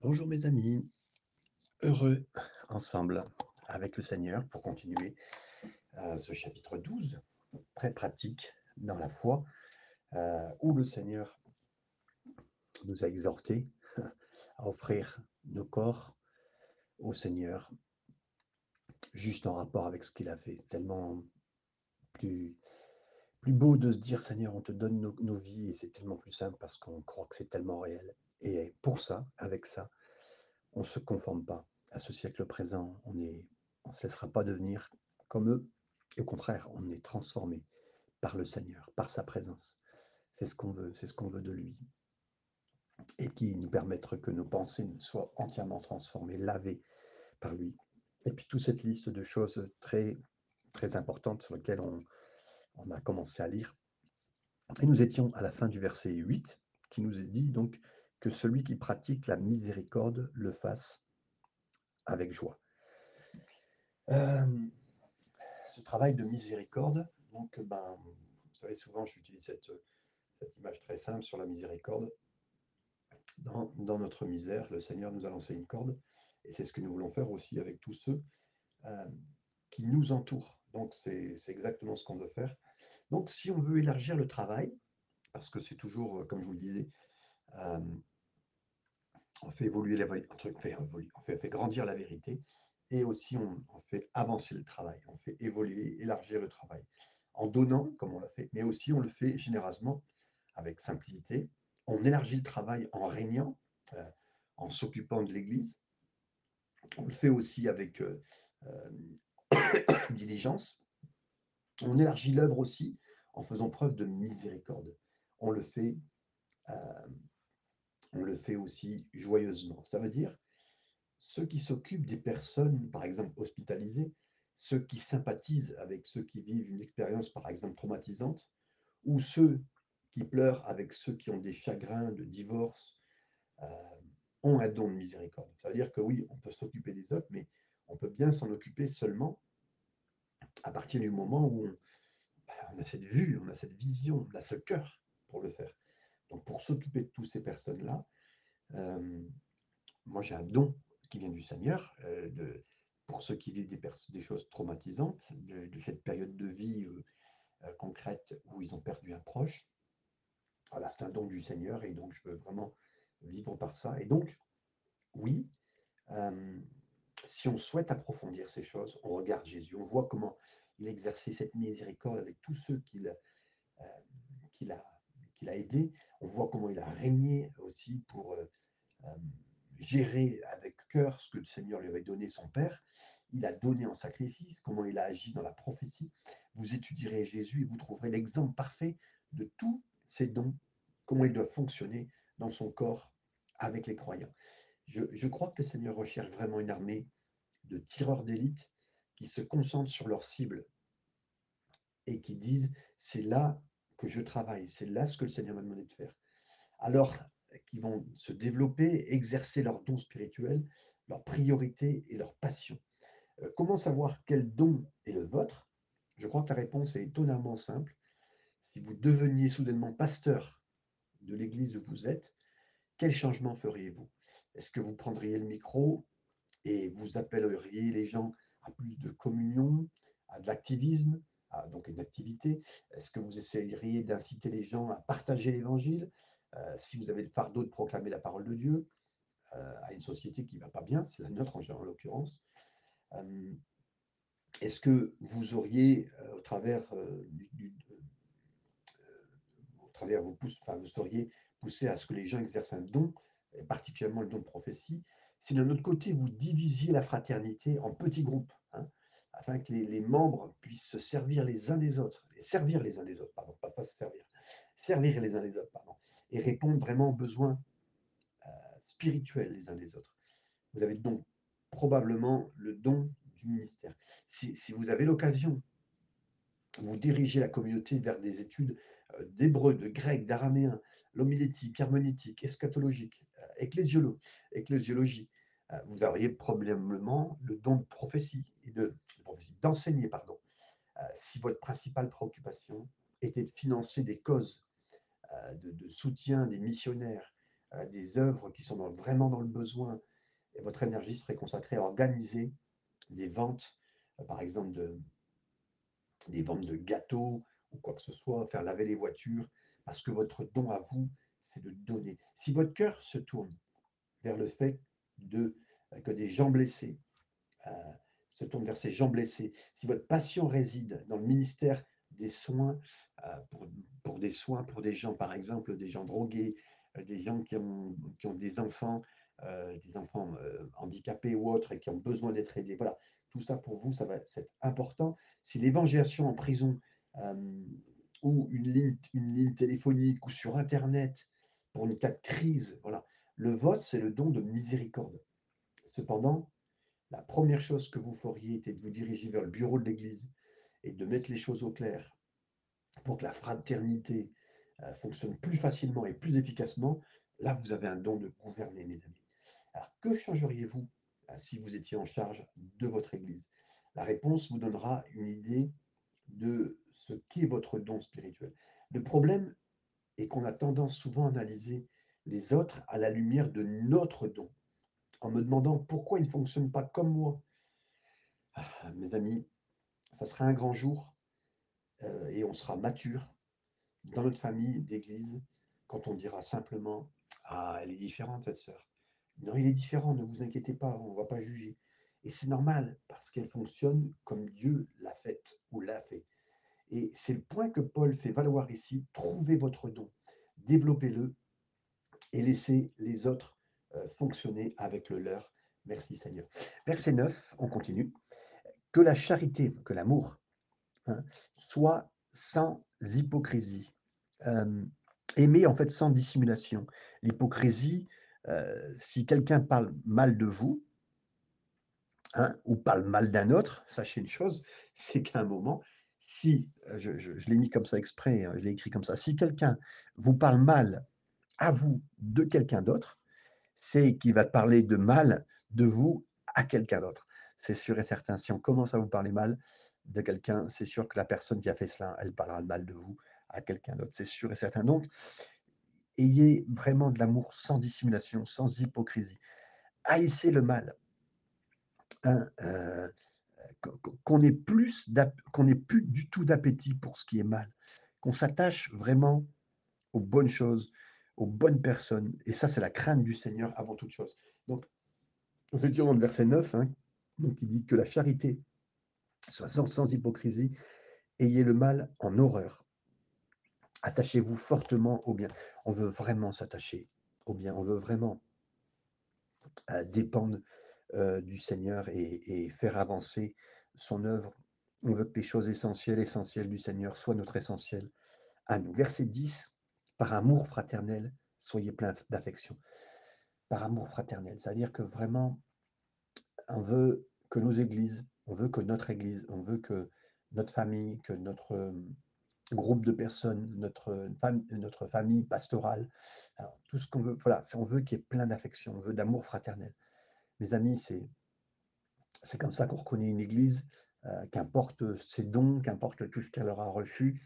Bonjour mes amis, heureux ensemble avec le Seigneur pour continuer euh, ce chapitre 12, très pratique dans la foi, euh, où le Seigneur nous a exhortés à offrir nos corps au Seigneur, juste en rapport avec ce qu'il a fait. C'est tellement plus, beau de se dire Seigneur, on te donne nos vies et c'est tellement plus simple parce qu'on croit que c'est tellement réel. Et pour ça, avec ça, on ne se conforme pas à ce siècle présent. On ne se laissera pas devenir comme eux. Au contraire, on est transformé par le Seigneur, par sa présence. C'est ce qu'on veut, c'est ce qu'on veut de lui. Et qui nous permettre que nos pensées soient entièrement transformées, lavées par lui. Et puis toute cette liste de choses très, très importantes sur lesquelles on, a commencé à lire. Et nous étions à la fin du verset 8, qui nous dit donc que celui qui pratique la miséricorde le fasse avec joie. Euh, ce travail de miséricorde, donc, ben, vous savez, souvent j'utilise cette, image très simple sur la miséricorde. Dans, dans, notre misère, le Seigneur nous a lancé une corde, et c'est ce que nous voulons faire aussi avec tous ceux euh, qui nous entourent. Donc c'est exactement ce qu'on veut faire. Donc si on veut élargir le travail, parce que c'est toujours, comme je vous le disais, euh, on fait évoluer la fait, on fait, grandir la vérité et aussi on, fait avancer le travail, on fait évoluer, élargir le travail en donnant comme on l'a fait, mais aussi on le fait généreusement avec simplicité. On élargit le travail en régnant, euh, en s'occupant de l'Église. On le fait aussi avec euh, euh, diligence. On élargit l'œuvre aussi en faisant preuve de miséricorde. On le fait on le fait aussi joyeusement. Ça veut dire ceux qui s'occupent des personnes, par exemple, hospitalisées, ceux qui sympathisent avec ceux qui vivent une expérience, par exemple, traumatisante, ou ceux qui pleurent avec ceux qui ont des chagrins de divorce, euh, ont un don de miséricorde. Ça veut dire que oui, on peut s'occuper des autres, mais on peut bien s'en occuper seulement à partir du moment où on, ben, on, a cette vue, on a cette vision, on a ce cœur pour le faire. Donc, pour s'occuper de toutes ces personnes-là, euh, moi, j'ai un don qui vient du Seigneur, euh, pour ceux qui vivent des, choses traumatisantes, de, de, cette période de vie euh, concrète où ils ont perdu un proche. Voilà, c'est un don du Seigneur et donc je veux vraiment vivre par ça. Et donc, oui, si on souhaite approfondir ces choses, on regarde Jésus, on voit comment il exerçait cette miséricorde avec tous ceux qu'il qu a qu'il a aidé. On voit comment il a régné aussi pour euh, gérer avec cœur ce que le Seigneur lui avait donné son Père. Il a donné en sacrifice, comment il a agi dans la prophétie. Vous étudierez Jésus et vous trouverez l'exemple parfait de tous ces dons, comment ils doivent fonctionner dans son corps avec les croyants. Je, je crois que le Seigneur recherche vraiment une armée de tireurs d'élite qui se concentrent sur leur cible et qui disent c'est là que je travaille. C'est là ce que le Seigneur m'a demandé de faire. Alors qu'ils vont se développer, exercer leurs dons spirituels, leurs priorités et leurs passions. Euh, comment savoir quel don est le vôtre? Je crois que la réponse est étonnamment simple. Si vous deveniez soudainement pasteur de l'église où vous êtes, quel changement feriez-vous? Est-ce que vous prendriez le micro et vous appelleriez les gens à plus de communion, à de l'activisme, donc une activité. Est-ce que vous essayeriez d'inciter les gens à partager l'évangile euh, Si vous avez le fardeau de proclamer la parole de Dieu euh, à une société qui ne va pas bien, c'est la nôtre en, en l'occurrence, euh, est-ce que vous auriez, au travers du, du vous, pousse, enfin, vous seriez poussé à ce que les gens exercent un don, et particulièrement le don de prophétie, si d'un autre côté vous divisiez la fraternité en petits groupes, hein, afin que les, membres puissent se servir les uns des autres, et servir les uns des autres, pardon, pas, se servir, servir les uns les autres, pardon, et répondre vraiment aux besoins euh, spirituels les uns des autres. Vous avez donc probablement le don du ministère. Si, vous avez l'occasion, vous dirigez la communauté vers des études euh, d'hébreu, de grec, d'araméen, l'homilétique, herméneutique, eschatologique, euh, ecclésiolo, ecclésiologie, vous auriez probablement le don de prophétie et de d'enseigner, pardon, euh, si votre principale préoccupation était de financer des causes euh, de, soutien des missionnaires euh, des œuvres qui sont vraiment dans le besoin, et votre énergie serait consacrée à organiser des ventes, euh, par exemple de, des ventes de gâteaux ou quoi que ce soit, faire laver les voitures, parce que votre don à vous, c'est de donner. Si votre cœur se tourne vers le fait de, euh, que des gens blessés euh, se tournent vers ces gens blessés, si votre passion réside dans le ministère des soins, euh, pour, des soins pour des gens, par exemple, des gens drogués, des gens qui ont, qui ont des enfants, des enfants handicapés ou autres et qui ont besoin d'être aidés. Voilà, tout ça pour vous, ça va c'est important. Si l'évangélisation en prison ou une ligne, une ligne téléphonique ou sur Internet pour une cas de crise, voilà, le vote, c'est le don de miséricorde. Cependant, la première chose que vous feriez était de vous diriger vers le bureau de l'Église et de mettre les choses au clair pour que la fraternité euh, fonctionne plus facilement et plus efficacement. Là, vous avez un don de gouverner, mes amis. Alors, que changeriez-vous euh, si vous étiez en charge de votre Église? La réponse vous donnera une idée de ce qu'est votre don spirituel. Le problème est qu'on a tendance souvent à analyser les autres à la lumière de notre don, en me demandant pourquoi ils ne fonctionnent pas comme moi. Ah, mes amis, ça sera un grand jour euh, et on sera mature dans notre famille d'église quand on dira simplement Ah, elle est différente, cette sœur. Non, il est différent, ne vous inquiétez pas, on ne va pas juger. Et c'est normal parce qu'elle fonctionne comme Dieu l'a faite ou l'a fait. Et c'est le point que Paul fait valoir ici. Trouvez votre don, développez-le et laissez les autres euh, fonctionner avec le leur. Merci Seigneur. Verset 9, on continue. Que la charité, que l'amour, hein, soit sans hypocrisie. Euh, aimer en fait sans dissimulation. L'hypocrisie, euh, si quelqu'un parle mal de vous, hein, ou parle mal d'un autre, sachez une chose, c'est qu'à un moment, si, euh, je l'ai mis comme ça exprès, hein, je l'ai écrit comme ça, si quelqu'un vous parle mal à vous de quelqu'un d'autre, c'est qu'il va parler de mal de vous à quelqu'un d'autre. C'est sûr et certain. Si on commence à vous parler mal de quelqu'un, c'est sûr que la personne qui a fait cela, elle parlera mal de vous à quelqu'un d'autre. C'est sûr et certain. Donc, ayez vraiment de l'amour sans dissimulation, sans hypocrisie. Haïssez le mal. hein, euh, qu- qu'on ait plus qu'on ait plus du tout d'appétit pour ce qui est mal, qu'on s'attache vraiment aux bonnes choses, aux bonnes personnes. Et ça, c'est la crainte du Seigneur avant toute chose. Donc, nous étions dans le verset 9, hein, donc il dit que la charité soit sans, hypocrisie, ayez le mal en horreur. Attachez-vous fortement au bien. On veut vraiment s'attacher au bien. On veut vraiment euh, dépendre euh, du Seigneur et, et faire avancer son œuvre. On veut que les choses essentielles, essentielles du Seigneur soient notre essentiel à nous. Verset 10, par amour fraternel, soyez pleins d'affection. Par amour fraternel, c'est-à-dire que vraiment, on veut que nos églises, on veut que notre église, on veut que notre famille, que notre euh, groupe de personnes, notre, notre famille pastorale, tout ce qu'on veut, voilà, on veut qu'il y ait plein d'affection, on veut d'amour fraternel. Mes amis, c'est comme ça qu'on reconnaît une église, euh, qu'importe ses dons, qu'importe tout ce qu'elle aura reçu,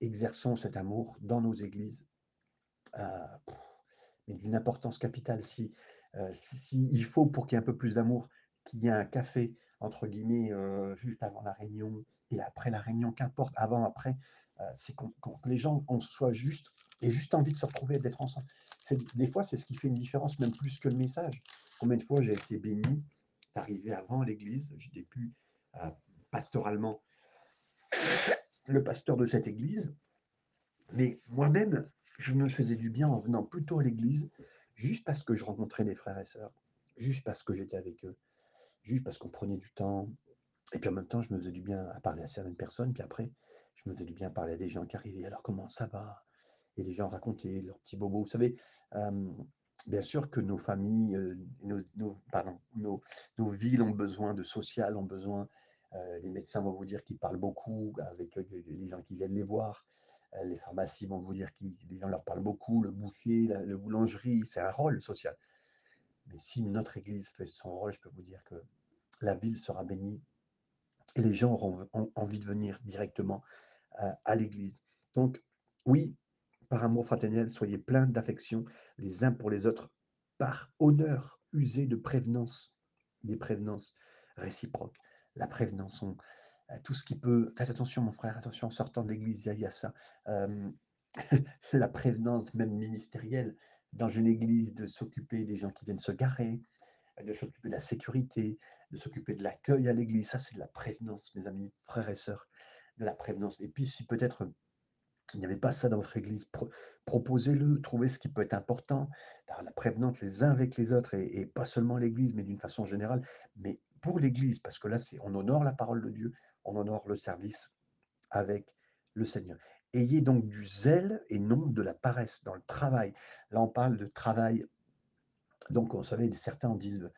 exerçons cet amour dans nos églises, euh, mais d'une importance capitale. Si, euh, si, faut pour qu'il y ait un peu plus d'amour, qu'il y ait un café, entre guillemets, euh, juste avant la réunion et après la réunion, qu'importe, avant, après, euh, c'est qu'on- les gens on soit juste, aient juste envie de se retrouver et d'être ensemble. Des fois, c'est ce qui fait une différence, même plus que le message. Combien de fois j'ai été béni d'arriver avant l'église, j'étais plus euh, pastoralement le pasteur de cette église, mais moi-même, je me faisais du bien en venant plus tôt à l'église, juste parce que je rencontrais des frères et sœurs, juste parce que j'étais avec eux, juste parce qu'on prenait du temps. Et puis en même temps, je me faisais du bien à parler à certaines personnes, puis après, je me faisais du bien à parler à des gens qui arrivaient. Alors comment ça va? Et les gens racontaient leurs petits bobos. Vous savez, euh, bien sûr que nos familles, euh, nos, nos- pardon, nos, nos villes ont besoin de social, ont besoin. euh, les médecins vont vous dire qu'ils parlent beaucoup avec les gens qui viennent les voir. Euh, Les pharmacies vont vous dire que les gens leur parlent beaucoup, le boucher, la, la boulangerie, c'est un rôle social. Mais si notre Église fait son rôle, je peux vous dire que la ville sera bénie et les gens auront en- envie de venir directement à, l'Église. Donc, oui, Par amour fraternel, soyez pleins d'affection les uns pour les autres, par honneur, usez de prévenance, des prévenances réciproques. La prévenance, on- tout ce qui peut. Faites attention, mon frère, attention, en sortant de l'église, il y a, ça. La prévenance, même ministérielle, dans une église, de s'occuper des gens qui viennent se garer, de s'occuper de la sécurité, de s'occuper de l'accueil à l'église. Ça, c'est de la prévenance, mes amis, frères et sœurs, de la prévenance. Et puis, si peut-être il n'y avait pas ça dans votre église, pro- proposez-le, trouvez ce qui peut être important, la prévenante les uns avec les autres, et, et pas seulement l'église, mais d'une façon générale, mais pour l'église, parce que là, on honore la parole de Dieu, on honore le service avec le Seigneur. Ayez donc du zèle et non de la paresse dans le travail. Là, on parle de travail donc, vous savez, certains disent,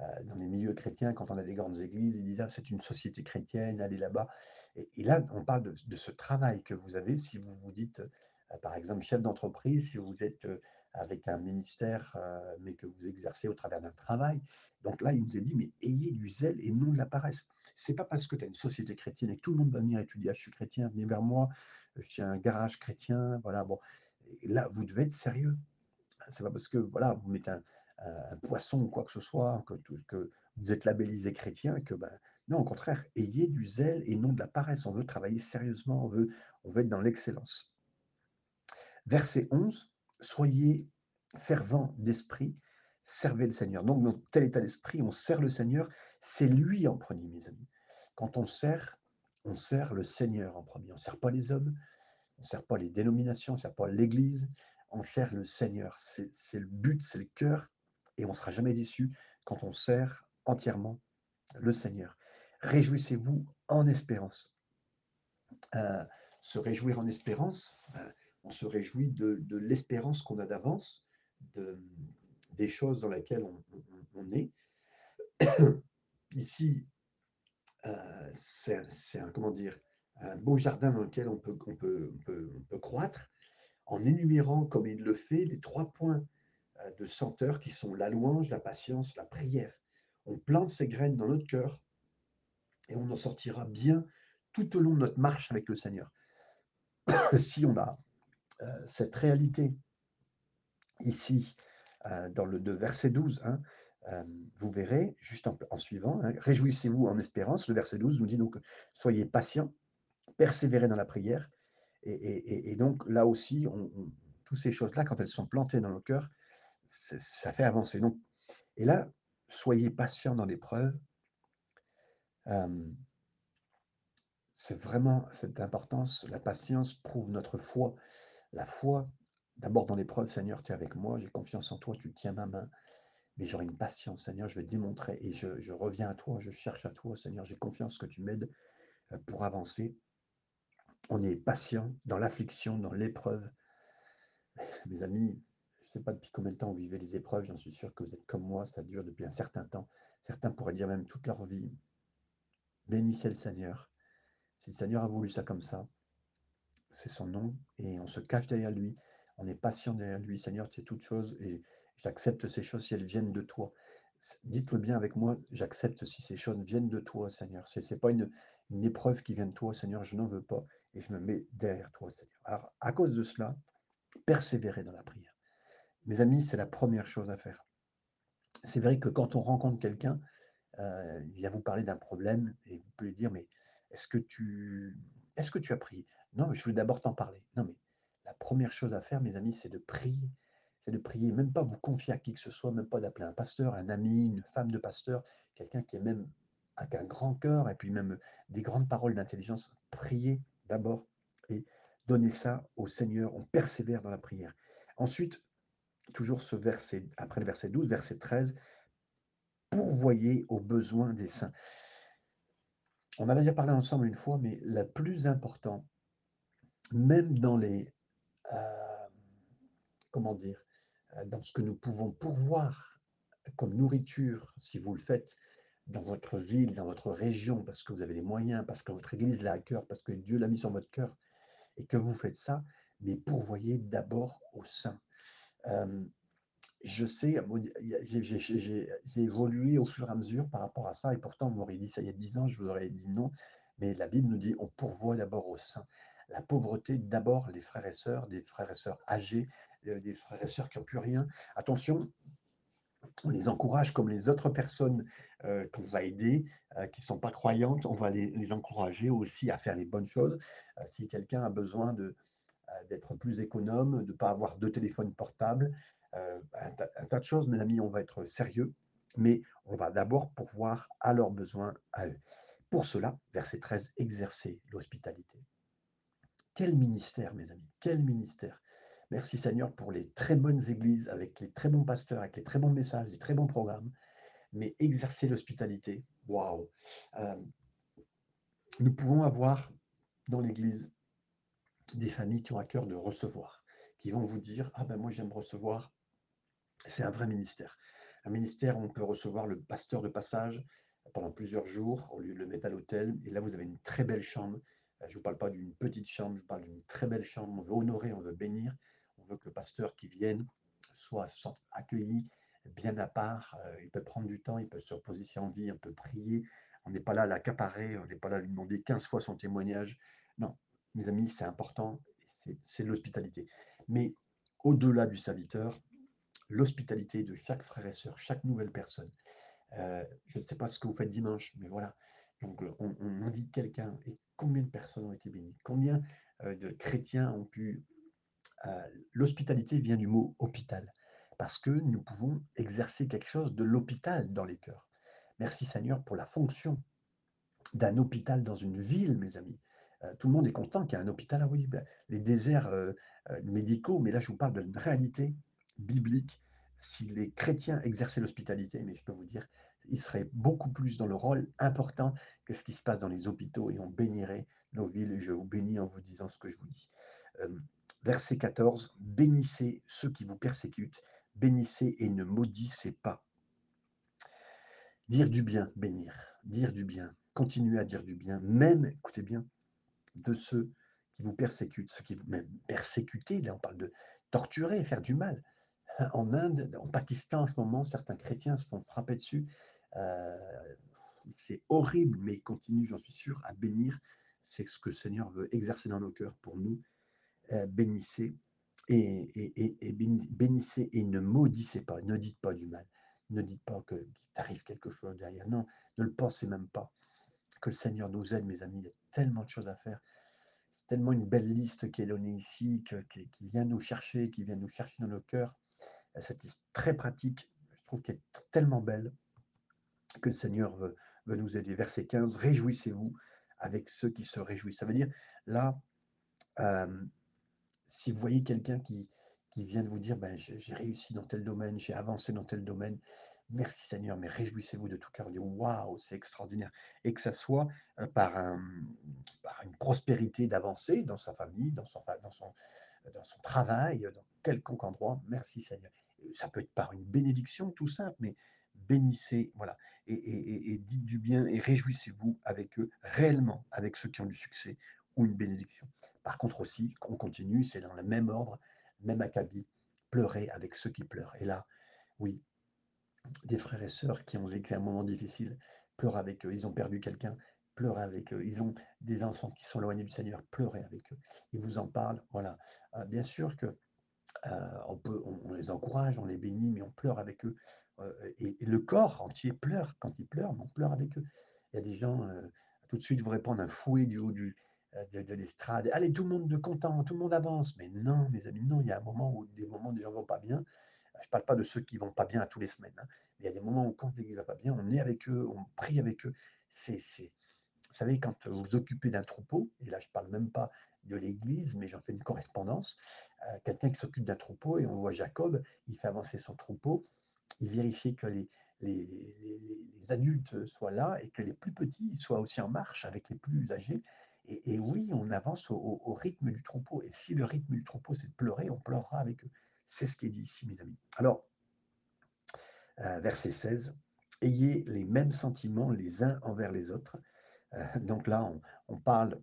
euh, dans les milieux chrétiens, quand on a des grandes églises, ils disent, ah, c'est une société chrétienne, allez là-bas. Et, là, on parle de, de ce travail que vous avez si vous vous dites, euh, par exemple, chef d'entreprise, si vous êtes euh, avec un ministère, euh, mais que vous exercez au travers d'un travail. Donc là, il nous est dit, mais ayez du zèle et non de la paresse. C'est pas parce que tu as une société chrétienne et que tout le monde va venir étudier, ah, je suis chrétien, venez vers moi, je suis un garage chrétien, voilà, bon. Là, vous devez être sérieux. C'est pas parce que voilà, vous mettez un, poisson ou quoi que ce soit, que vous êtes labellisé chrétien, que ben, non, au contraire, ayez du zèle et non de la paresse. On veut travailler sérieusement, on veut, on veut être dans l'excellence. Verset 11, soyez fervents d'esprit, servez le Seigneur. Donc, dans tel état d'esprit, on sert le Seigneur, c'est lui en premier, mes amis. Quand on sert, on sert le Seigneur en premier. On ne sert pas les hommes, on ne sert pas les dénominations, on ne sert pas l'Église, on sert le Seigneur. C'est c'est le but, c'est le cœur, et on ne sera jamais déçu quand on sert entièrement le Seigneur. Réjouissez-vous en espérance. Euh, se réjouir en espérance, euh, on se réjouit de, l'espérance qu'on a d'avance, de, des choses dans lesquelles on, est. Ici, euh, c'est un, comment dire, un beau jardin dans lequel on peut, on peut, croître en énumérant, comme il le fait, les trois points euh, de senteur qui sont la louange, la patience, la prière. On plante ces graines dans notre cœur et on en sortira bien tout au long de notre marche avec le Seigneur. Si on a cette réalité ici, euh, dans le verset 12, hein, euh, vous verrez, juste en, suivant, hein, réjouissez-vous en espérance. Le verset 12 nous dit donc, soyez patients, persévérez dans la prière. Et, donc là aussi, toutes ces choses-là, quand elles sont plantées dans nos cœurs, ça fait avancer. Donc, et là, soyez patients dans l'épreuve. Euh, c'est vraiment cette importance. La patience prouve notre foi. La foi, d'abord dans l'épreuve, Seigneur, tu es avec moi, j'ai confiance en toi, tu tiens ma main. Mais j'aurai une patience, Seigneur, je vais démontrer et je, reviens à toi, je cherche à toi, Seigneur, j'ai confiance que tu m'aides euh, pour avancer. On est patient dans l'affliction, dans l'épreuve. Mes amis, je ne sais pas depuis combien de temps vous vivez les épreuves, j'en suis sûr que vous êtes comme moi, ça dure depuis un certain temps. Certains pourraient dire même toute leur vie. Bénissez le Seigneur. Si le Seigneur a voulu ça comme ça, c'est son nom et on se cache derrière lui. On est patient derrière lui. Seigneur, tu es toute chose et j'accepte ces choses si elles viennent de toi. Dites-le bien avec moi, j'accepte si ces choses viennent de toi, Seigneur. Ce n'est pas une, une épreuve qui vient de toi, Seigneur, je n'en veux pas et je me mets derrière toi, Seigneur. Alors, à cause de cela, persévérer dans la prière. Mes amis, c'est la première chose à faire. C'est vrai que quand on rencontre quelqu'un, euh, il vient vous parler d'un problème et vous pouvez dire, mais est-ce que tu, est-ce que tu as prié? Non, mais je voulais d'abord t'en parler. Non, mais la première chose à faire, mes amis, c'est de prier. C'est de prier, même pas vous confier à qui que ce soit, même pas d'appeler un pasteur, un ami, une femme de pasteur, quelqu'un qui est même avec un grand cœur et puis même des grandes paroles d'intelligence. Priez d'abord et donnez ça au Seigneur. On persévère dans la prière. Ensuite, toujours ce verset, après le verset 12, verset 13, pourvoyez aux besoins des saints. On en a déjà parlé ensemble une fois, mais le plus important, même dans les, euh, comment dire, euh, dans ce que nous pouvons pourvoir comme nourriture, si vous le faites dans votre ville, dans votre région, parce que vous avez les moyens, parce que votre église l'a à cœur, parce que Dieu l'a mis sur votre cœur, et que vous faites ça, mais pourvoyez d'abord aux saints. Euh, je sais, j'ai évolué au fur et à mesure par rapport à ça, et pourtant, vous m'auriez dit ça il y a 10 ans, je vous aurais dit non, mais la Bible nous dit on pourvoit d'abord aux saints. la pauvreté, d'abord les frères et sœurs, des frères et sœurs âgés, euh, des frères et sœurs qui n'ont plus rien. Attention, on les encourage comme les autres personnes euh, qu'on va aider, euh, qui ne sont pas croyantes, on va les, encourager aussi à faire les bonnes choses. Si quelqu'un a besoin d'être plus économe, de ne pas avoir deux téléphones portables, un, un, tas de choses, mes amis, on va être sérieux, mais on va d'abord pourvoir à leurs besoins à eux. Pour cela, verset 13, exercer l'hospitalité. Quel ministère, mes amis, quel ministère Merci Seigneur pour les très bonnes églises, avec les très bons pasteurs, avec les très bons messages, les très bons programmes. Mais exercer l'hospitalité, waouh euh, Nous pouvons avoir dans l'église des familles qui ont à cœur de recevoir, qui vont vous dire Ah ben moi j'aime recevoir. C'est un vrai ministère. Un ministère où on peut recevoir le pasteur de passage pendant plusieurs jours de le mettre à l'hôtel. Et là, vous avez une très belle chambre. Je ne vous parle pas d'une petite chambre, je vous parle d'une très belle chambre. On veut honorer, on veut bénir. On veut que le pasteur qui vienne soit se sente accueilli, bien à part. Euh, il peut prendre du temps, il peut se reposer en vie, on peut prier. On n'est pas là à l'accaparer, on n'est pas là à lui demander 15 fois son témoignage. Non, mes amis, c'est important, c'est l'hospitalité. Mais au-delà du serviteur, l'hospitalité de chaque frère et sœur, chaque nouvelle personne. Euh, je ne sais pas ce que vous faites dimanche, mais voilà. Donc, on, on invite quelqu'un et combien de personnes ont été bénies? Combien euh, de chrétiens ont pu euh, l'hospitalité vient du mot hôpital, parce que nous pouvons exercer quelque chose de l'hôpital dans les cœurs. Merci Seigneur pour la fonction d'un hôpital dans une ville, mes amis. Euh, tout le monde est content qu'il y ait un hôpital. Ah oui, ben, les déserts euh, médicaux, mais là je vous parle d'une réalité biblique. Si les chrétiens exerçaient l'hospitalité, mais je peux vous dire, ils seraient beaucoup plus dans le rôle important que ce qui se passe dans les hôpitaux et on bénirait nos villes. Et je vous bénis en vous disant ce que je vous dis. Verset 14, bénissez ceux qui vous persécutent, bénissez et ne maudissez pas. Dire du bien, bénir, dire du bien, continuer à dire du bien, même, écoutez bien, de ceux qui vous persécutent, ceux qui vous même persécuter, là on parle de torturer, faire du mal. En Inde, en Pakistan en ce moment, certains chrétiens se font frapper dessus. Euh, c'est horrible, mais ils continuent, j'en suis sûr, à bénir. C'est ce que le Seigneur veut exercer dans nos cœurs pour nous. Euh, bénissez et, et, bénissez et ne maudissez pas, ne dites pas du mal, ne dites pas qu'il t'arrive quelque chose derrière, non, ne le pensez même pas. Que le Seigneur nous aide, mes amis, il y a tellement de choses à faire. C'est tellement une belle liste qui est donnée ici, qui, vient nous chercher, qui vient nous chercher dans nos cœurs. Euh, cette liste très pratique, je trouve qu'elle est tellement belle que le Seigneur veut, nous aider. Verset 15, réjouissez-vous avec ceux qui se réjouissent. Ça veut dire, là, euh, si vous voyez quelqu'un qui, vient de vous dire ben, j'ai réussi dans tel domaine, j'ai avancé dans tel domaine, merci Seigneur, mais réjouissez-vous de tout cœur. Waouh, c'est extraordinaire. Et que ça soit euh, par, un, par une prospérité d'avancer dans sa famille, dans son travail, dans quelconque endroit, merci Seigneur. Ça peut être par une bénédiction tout simple, mais bénissez, voilà, et, dites du bien et réjouissez-vous avec eux, réellement, avec ceux qui ont du succès ou une bénédiction. Par contre aussi, on continue, c'est dans le même ordre, même acabit, pleurer avec ceux qui pleurent. Et là, oui, des frères et sœurs qui ont vécu un moment difficile, pleurent avec eux. Ils ont perdu quelqu'un, pleurez avec eux. Ils ont des enfants qui sont éloignés du Seigneur, pleurez avec eux. Ils vous en parlent, voilà. Euh, bien sûr que euh, on, peut, les encourage, on les bénit, mais on pleure avec eux. Euh, et, le corps entier pleure quand ils pleurent, mais on pleure avec eux. Il y a des gens, tout de suite, vous répondent un fouet du haut euh, de, l'estrade. Allez, tout le monde de content, tout le monde avance. Mais non, mes amis, non, il y a un moment où des moments où les gens vont pas bien. Je ne parle pas de ceux qui vont pas bien à tous les semaines. Hein. il y a des moments où quand ne va pas bien, on est avec eux, on prie avec eux. C'est, vous savez, quand vous vous occupez d'un troupeau, et là je ne parle même pas de l'église, mais j'en fais une correspondance, euh, quelqu'un qui s'occupe d'un troupeau, et on voit Jacob, il fait avancer son troupeau, il vérifie que les, les, adultes soient là et que les plus petits soient aussi en marche avec les plus âgés. Et, oui, on avance au, rythme du troupeau. Et si le rythme du troupeau, c'est de pleurer, on pleurera avec eux. C'est ce qui est dit ici, mes amis. Alors, euh, verset 16, ayez les mêmes sentiments les uns envers les autres. Euh, donc là, on, parle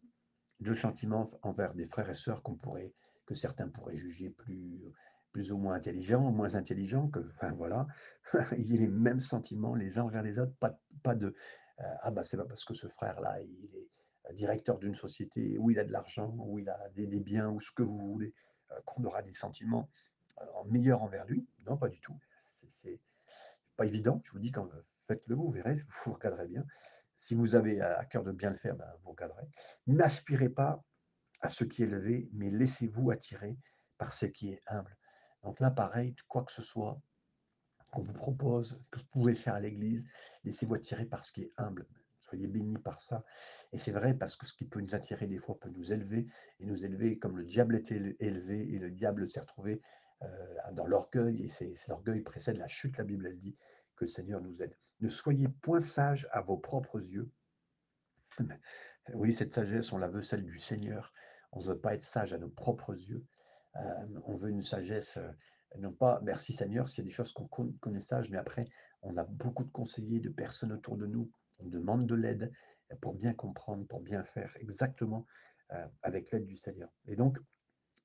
de sentiments envers des frères et sœurs qu'on pourrait, que certains pourraient juger plus, plus ou moins intelligents, moins intelligents, que, enfin voilà, ayez les mêmes sentiments les uns envers les autres, pas, pas de, euh, ah bah c'est pas parce que ce frère-là, il est, directeur d'une société où il a de l'argent, où il a des biens ou ce que vous voulez, heu, qu'on aura des sentiments, meilleurs envers lui. Non, pas du tout. C'est pas évident, je vous dis quand v faites-le, vous verrez, vous regarderez bien. Si vous avez à cœur de bien le faire, ben, vous regarderez. N'aspirez pas à ce qui est élevé, mais laissez-vous attirer par ce qui est humble. Donc là, pareil, quoi que ce soit qu'on vous propose, que vous pouvez faire à l'église, laissez-vous attirer par ce qui est humble. Soyez bénis par ça. Et c'est vrai parce que ce qui peut nous attirer des fois peut nous élever et nous élever comme le diable était éle- élevé et le diable s'est retrouvé euh, dans l'orgueil et c'est l'orgueil précède la chute. La Bible elle dit que le Seigneur nous aide. Ne soyez point sages à vos propres yeux. Oui, cette sagesse, on la veut celle du Seigneur. On ne veut pas être sage à nos propres yeux. On veut une sagesse, non pas merci Seigneur, s'il y a des choses qu'on con- connaît sage, mais après, on a beaucoup de conseillers, de personnes autour de nous. On demande de l'aide pour bien comprendre, pour bien faire exactement avec l'aide du Seigneur. Et donc,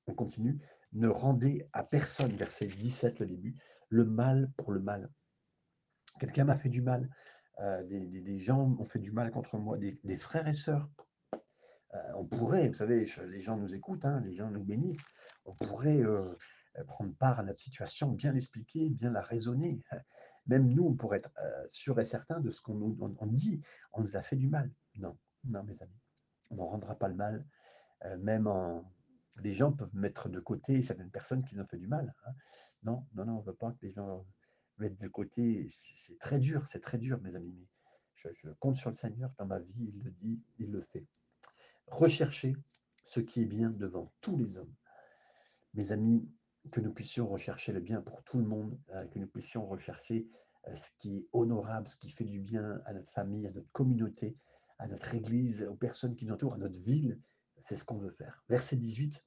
on continue. Ne rendez à personne, verset 17, le début, le mal pour le mal. Quelqu'un m'a fait du mal. des, gens ont fait du mal contre moi, des, frères et sœurs on pourrait, vous savez, les gens nous écoutent, hein, les gens nous bénissent. On pourrait, heu heu, prendre part à notre situation, bien l'expliquer, bien la raisonner. Même nous, on pourrait être, sûrs et certains de ce qu'on nous dit. On nous a fait du mal. Non, non, mes amis, on ne rendra pas le mal, même en les gens peuvent mettre de côté certaines personnes qui nous ont fait du mal, hein. Non, non, non, on ne veut pas que les gens mettent de côté. C'est très dur, c'est très dur, mes amis, mais je compte sur le Seigneur dans ma vie, il le dit, il le fait. Rechercher ce qui est bien devant tous les hommes. Mes amis, que nous puissions rechercher le bien pour tout le monde, heu, que nous puissions rechercher, heu, ce qui est honorable, ce qui fait du bien à notre famille, à notre communauté, à notre église, aux personnes qui nous entourent, à notre ville. C'est ce qu'on veut faire. Verset 18: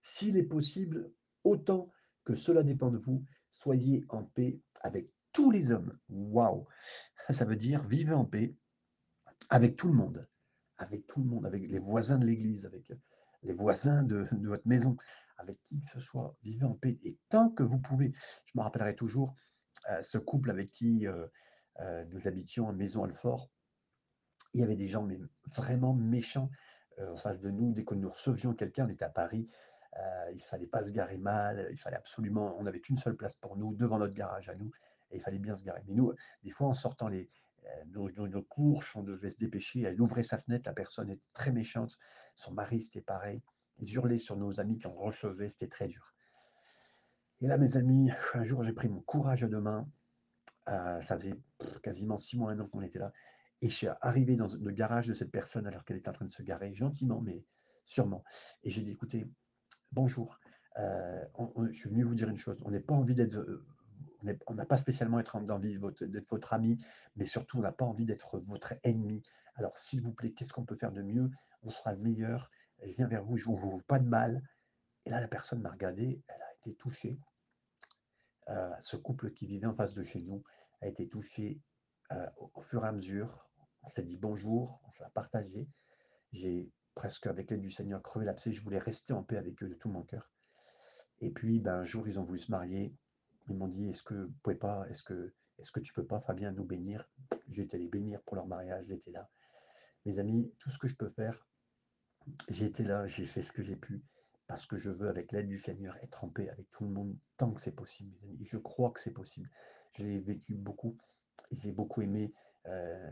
«S'il est possible, autant que cela dépend de vous, soyez en paix avec tous les hommes». Waouh! Ça veut dire vivez en paix avec tout le monde, avec tout le monde, avec les voisins de l'église, avec, heu, les voisins de votre maison, avec qui que ce soit. Vivez en paix et tant que vous pouvez. Je me rappellerai toujours, heu, ce couple avec qui, heu, nous habitions à Maison-Alfort. Il y avait des gens mais vraiment méchants, en face de nous. Dès que nous recevions quelqu'un, on était à Paris, il fallait pas se garer mal, il fallait absolument on n'avait qu'une seule place pour nous, devant notre garage à nous et il fallait bien se garer. Mais nous, des fois, en sortant les, nos nos nos courses, on devait se dépêcher, elle ouvrait sa fenêtre, la personne était très méchante. Son mari, c'était pareil. Ils hurlaient sur nos amis qu'on recevait, c'était très dur. Et là, mes amis, un jour, j'ai pris mon courage à 2 mains, Heu, ça faisait quasiment 6 mois, 1 an qu'on était là et je suis arrivé dans le garage de cette personne alors qu'elle était en train de se garer, gentiment mais sûrement et j'ai dit: «Écoutez, bonjour, heu, on je suis venu vous dire une chose, on n'est pas envie d'être, on n'a pas spécialement être en envie d'être votre ami, mais surtout on n'a pas envie d'être votre ennemi. Alors s'il vous plaît, qu'est-ce qu'on peut faire de mieux? On fera le meilleur. Je viens vers vous, je ne vous veux pas de mal» et là, la personne m'a regardé, elle a été touchée. Heu, ce couple qui vivait en face de chez nous a été touché, au au fur et à mesure. On s'est dit bonjour, on s'est partagé. J'ai presque, avec l'aide du Seigneur, crevé l'abcès. Je voulais rester en paix avec eux de tout mon cœur. Et puis, ben, un jour, ils ont voulu se marier. Ils m'ont dit: «Est-ce que vous pouvez pas est-ce que est-ce tu peux pas, Fabien, nous bénir?» Été les bénir pour leur mariage, j'étais là. Mes amis, tout ce que je peux faire, j'ai été là, j'ai fait ce que j'ai pu, parce que je veux, avec l'aide du Seigneur, être en paix avec tout le monde tant que c'est possible, mes amis. Je crois que c'est possible. Je l'ai vécu beaucoup j'ai beaucoup aimé. euh,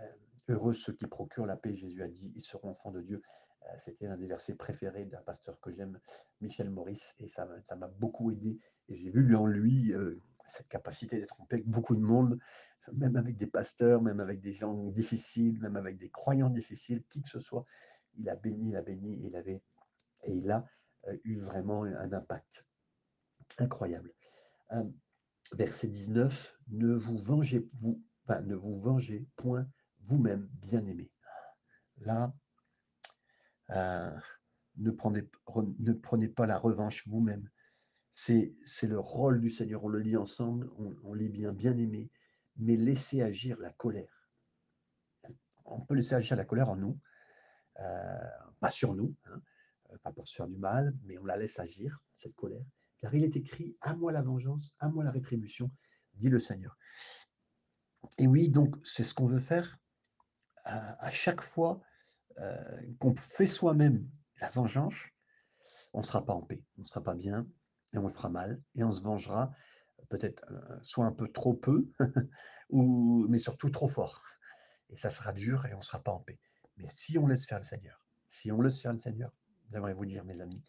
euh, heureux ceux qui procurent la paix, Jésus a dit, ils seront enfants de Dieu. Euh, C'était un des versets préférés d'un pasteur que j'aime, Michel Maurice, et ça m'a beaucoup aidé. Et j'ai vu en lui euh, cette capacité d'être en avec beaucoup de monde, même avec des pasteurs, même avec des gens difficiles, même avec des croyants difficiles, qui que ce soit il a béni, il a béni, il avait, et il a euh, eu vraiment un impact incroyable. Verset 19, ne vous vengez vous, enfin, ne vous vengez point vous-même, bien-aimés. Là, euh, ne, prenez, ne prenez pas la revanche vous-même. C'est, le rôle du Seigneur. On le lit ensemble, on, lit bien, bien-aimés, mais laissez agir la colère. On peut laisser agir la colère en nous, euh, pas sur nous, hein, euh, pas pour se faire du mal, mais on la laisse agir, cette colère. Car il est écrit, à moi la vengeance, à moi la rétribution, dit le Seigneur. Et oui, donc c'est ce qu'on veut faire à chaque fois heu, qu'on fait soi-même la vengeance, on ne sera pas en paix, on ne sera pas bien et on le fera mal et on se vengera peut-être, heu, soit un peu trop peu ou mais surtout trop fort et ça sera dur et on ne sera pas en paix. Mais si on laisse faire le Seigneur, si on laisse faire le Seigneur, j'aimerais vous dire mes amis,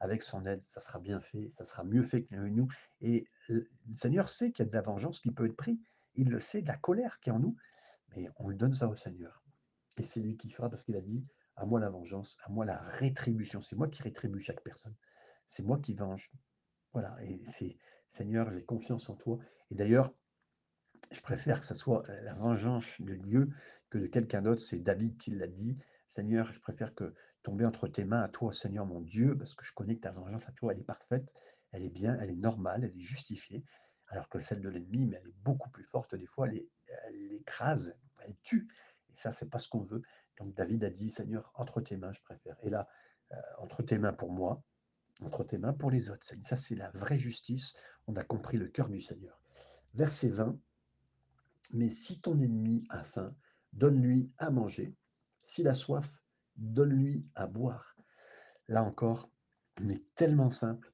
avec son aide, ça sera bien fait, ça sera mieux fait que nous et le le Seigneur sait qu'il y a de la vengeance qui peut être pris. Il le sait, de la colère qui est en nous, mais on lui donne ça au Seigneur et c'est lui qui fera parce qu'il a dit: «À moi la vengeance, à moi la rétribution». C'est moi qui rétribue chaque personne. C'est moi qui venge. Voilà et c'est: «Seigneur, j'ai confiance en toi» et d'ailleurs, je préfère que ça soit, la vengeance de Dieu que de quelqu'un d'autre. C'est David qui l'a dit: «Seigneur, je préfère que tomber entre tes mains à toi, Seigneur mon Dieu, parce que je connais que ta vengeance à toi, elle est parfaite, elle est bien, elle est normale, elle est justifiée, alors que celle de l'ennemi, mais elle est beaucoup plus forte des fois, elle é elle écrase, elle tue et ça, c'est pas ce qu'on veut». Donc David a dit: «Seigneur, entre tes mains, je préfère» et là, heu, entre tes mains pour moi, entre tes mains pour les autres. Ça, c'est la vraie justice. On a compris le cœur du Seigneur. Verset 20. Mais si ton ennemi a faim, donne-lui à manger. S'il a soif, donne-lui à boire. Là encore, on est tellement simple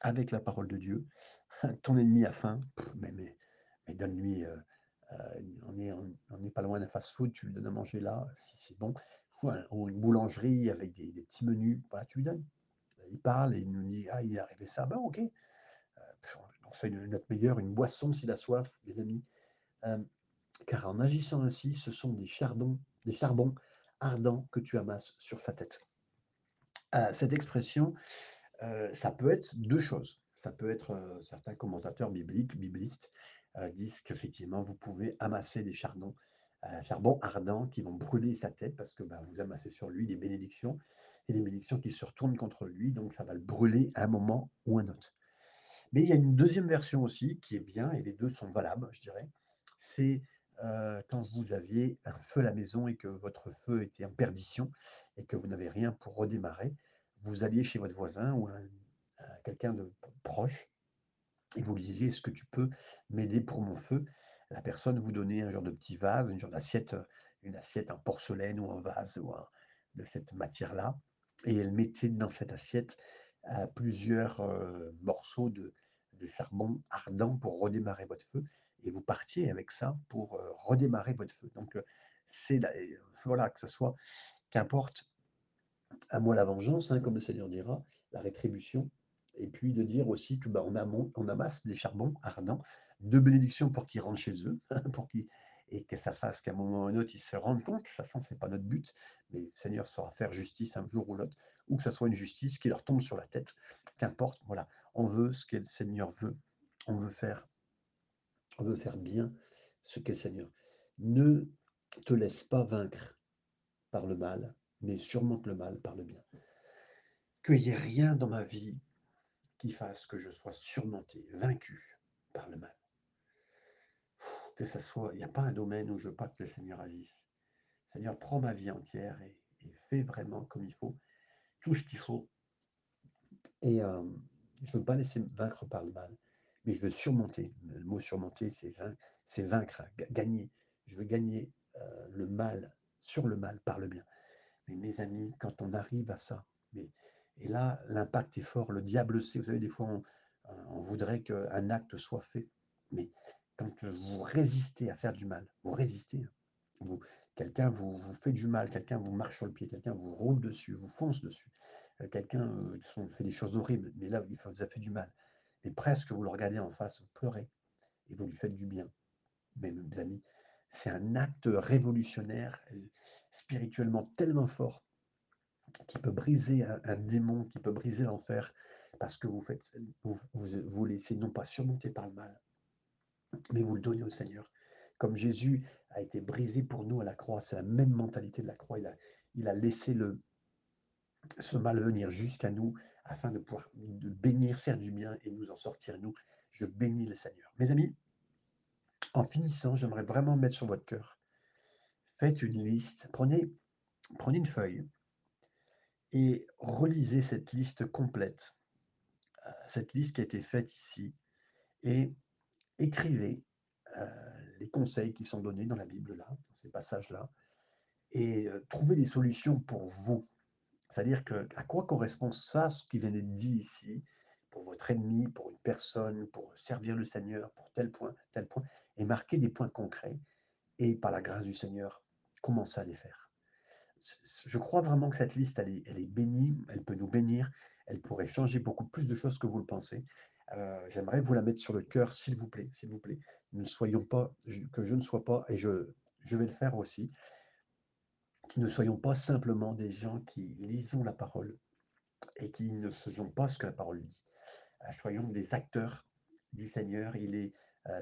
avec la parole de Dieu. Ton ennemi a faim, mais, mais, mais donne-lui. euh, euh, on n'est on, n'est pas loin d'un fast-food, tu lui donnes à manger là, si c'est bon. Ou, un- ou une boulangerie avec des, petits menus, voilà, tu lui donnes. Il parle et il nous dit Ah, il est arrivé ça, ben ok. Euh, on fait une note meilleure, une boisson s'il a soif, les amis. Euh, car en agissant ainsi, ce sont des chardons, des charbons ardents que tu amasses sur sa tête. Euh, cette expression, euh, ça peut être deux choses. Ça peut être, euh, certains commentateurs bibliques, biblistes, euh, disent qu'effectivement, vous pouvez amasser des chardons, charbons ardents qui vont brûler sa tête parce que bah, vous amassez sur lui des bénédictions et des bénédictions qui se retournent contre lui, donc ça va le brûler à un moment ou un autre. Mais il y a une deuxième version aussi qui est bien, et les deux sont valables, je dirais. C'est euh, quand vous aviez un feu à la maison et que votre feu était en perdition et que vous n'avez rien pour redémarrer, vous alliez chez votre voisin ou un- un- quelqu'un de proche et vous lui disiez, est-ce que tu peux m'aider pour mon feu? La personne vous donnait un genre de petit vase, une genre d'assiette, euh, une assiette en porcelaine ou en vase ou de cette matière-là. Et elle mettait dans cette assiette euh, plusieurs euh, morceaux de, charbon ardent pour redémarrer votre feu. Et vous partiez avec ça pour redémarrer votre feu. Donc, c'est voilà, que ce soit, qu'importe à moi la vengeance, hein, comme le Seigneur dira, la rétribution, et puis de dire aussi que bah, on, amon- on amasse des charbons ardents, de bénédictions pour qu'ils rentrent chez eux, pour qu'ils et que ça fasse qu'à un moment ou un autre, ils se rendent compte, de toute façon, ce n'est pas notre but, mais le Seigneur saura faire justice un jour ou l'autre, ou que ça soit une justice qui leur tombe sur la tête, qu'importe, voilà, on veut ce que le Seigneur veut, on veut faire, on veut faire bien ce qu'est le Seigneur. Ne te laisse pas vaincre par le mal, mais surmonte le mal par le bien. Qu'il n'y ait rien dans ma vie qui fasse que je sois surmonté, vaincu par le mal. Que ça soit, il n'y a pas un domaine où je veux pas que le Seigneur agisse. Seigneur, prends ma vie entière et, et fais vraiment comme il faut, tout ce qu'il faut. Et euh, je ne veux pas laisser vaincre par le mal, mais je veux surmonter. Le mot surmonter, c'est vaincre, vaincre, gagner. Je veux gagner euh, le mal sur le mal par le bien. Mais mes amis, quand on arrive à ça, et là, l'impact est fort, le diable sait, vous savez, des fois, on, on voudrait qu'un acte soit fait, mais quand vous résistez à faire du mal, vous résistez, hein, vous, quelqu'un vous, fait du mal, quelqu'un vous marche sur le pied, quelqu'un vous roule dessus, vous fonce dessus, euh, quelqu'un euh, fait des choses horribles, mais là, il vous a fait du mal. Et presque vous le regardez en face, vous pleurez, et vous lui faites du bien. Mais mes amis, c'est un acte révolutionnaire, euh, spirituellement tellement fort qui peut briser un, démon, qui peut briser l'enfer, parce que vous faites, vous, vous, vous laissez non pas surmonter par le mal, mais vous le donnez au Seigneur. Comme Jésus a été brisé pour nous à la croix, c'est la même mentalité de la croix. Il a, il a laissé le, ce mal venir jusqu'à nous afin de pouvoir de bénir, faire du bien et nous en sortir, nous. Je bénis le Seigneur. Mes amis, en finissant, j'aimerais vraiment mettre sur votre cœur. Faites une liste, prenez, prenez une feuille et relisez cette liste complète cette liste qui a été faite ici et écrivez euh, les conseils qui sont donnés dans la Bible, là, dans ces passages-là, et heu, trouver des solutions pour vous. C'est-à-dire à quoi correspond ça, ce qui vient d'être dit ici, pour votre ennemi, pour une personne, pour servir le Seigneur, pour tel point, tel point et marquer des points concrets et par la grâce du Seigneur, commencer à les faire. Je crois vraiment que cette liste, elle est bénie, elle peut nous bénir, elle pourrait changer beaucoup plus de choses que vous le pensez. Heu, j'aimerais vous la mettre sur le cœur, s'il vous plaît, s'il vous plaît. Ne soyons pas que je ne sois pas et je je vais le faire aussi, ne soyons pas simplement des gens qui lisons la parole et qui ne faisons pas ce que la parole dit. Heu, soyons des acteurs du Seigneur. Il est,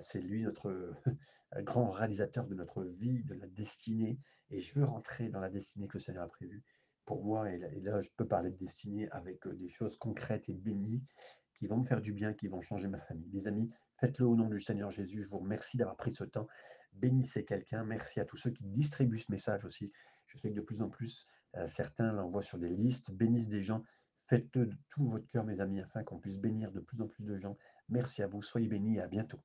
c'est lui notre grand réalisateur de notre vie, de la destinée et je veux rentrer dans la destinée que le Seigneur a prévue pour moi et là je peux parler de destinée avec, heu, des choses concrètes et bénies qui vont me faire du bien, qui vont changer ma famille. Les amis, faites-le au nom du Seigneur Jésus. Je vous remercie d'avoir pris ce temps. Bénissez quelqu'un. Merci à tous ceux qui distribuent ce message aussi. Je sais que de plus en plus, heu, certains l'envoient sur des listes, bénissent des gens. Faites-le de tout votre cœur, mes amis, afin qu'on puisse bénir de plus en plus de gens. Merci à vous, soyez bénis et à bientôt.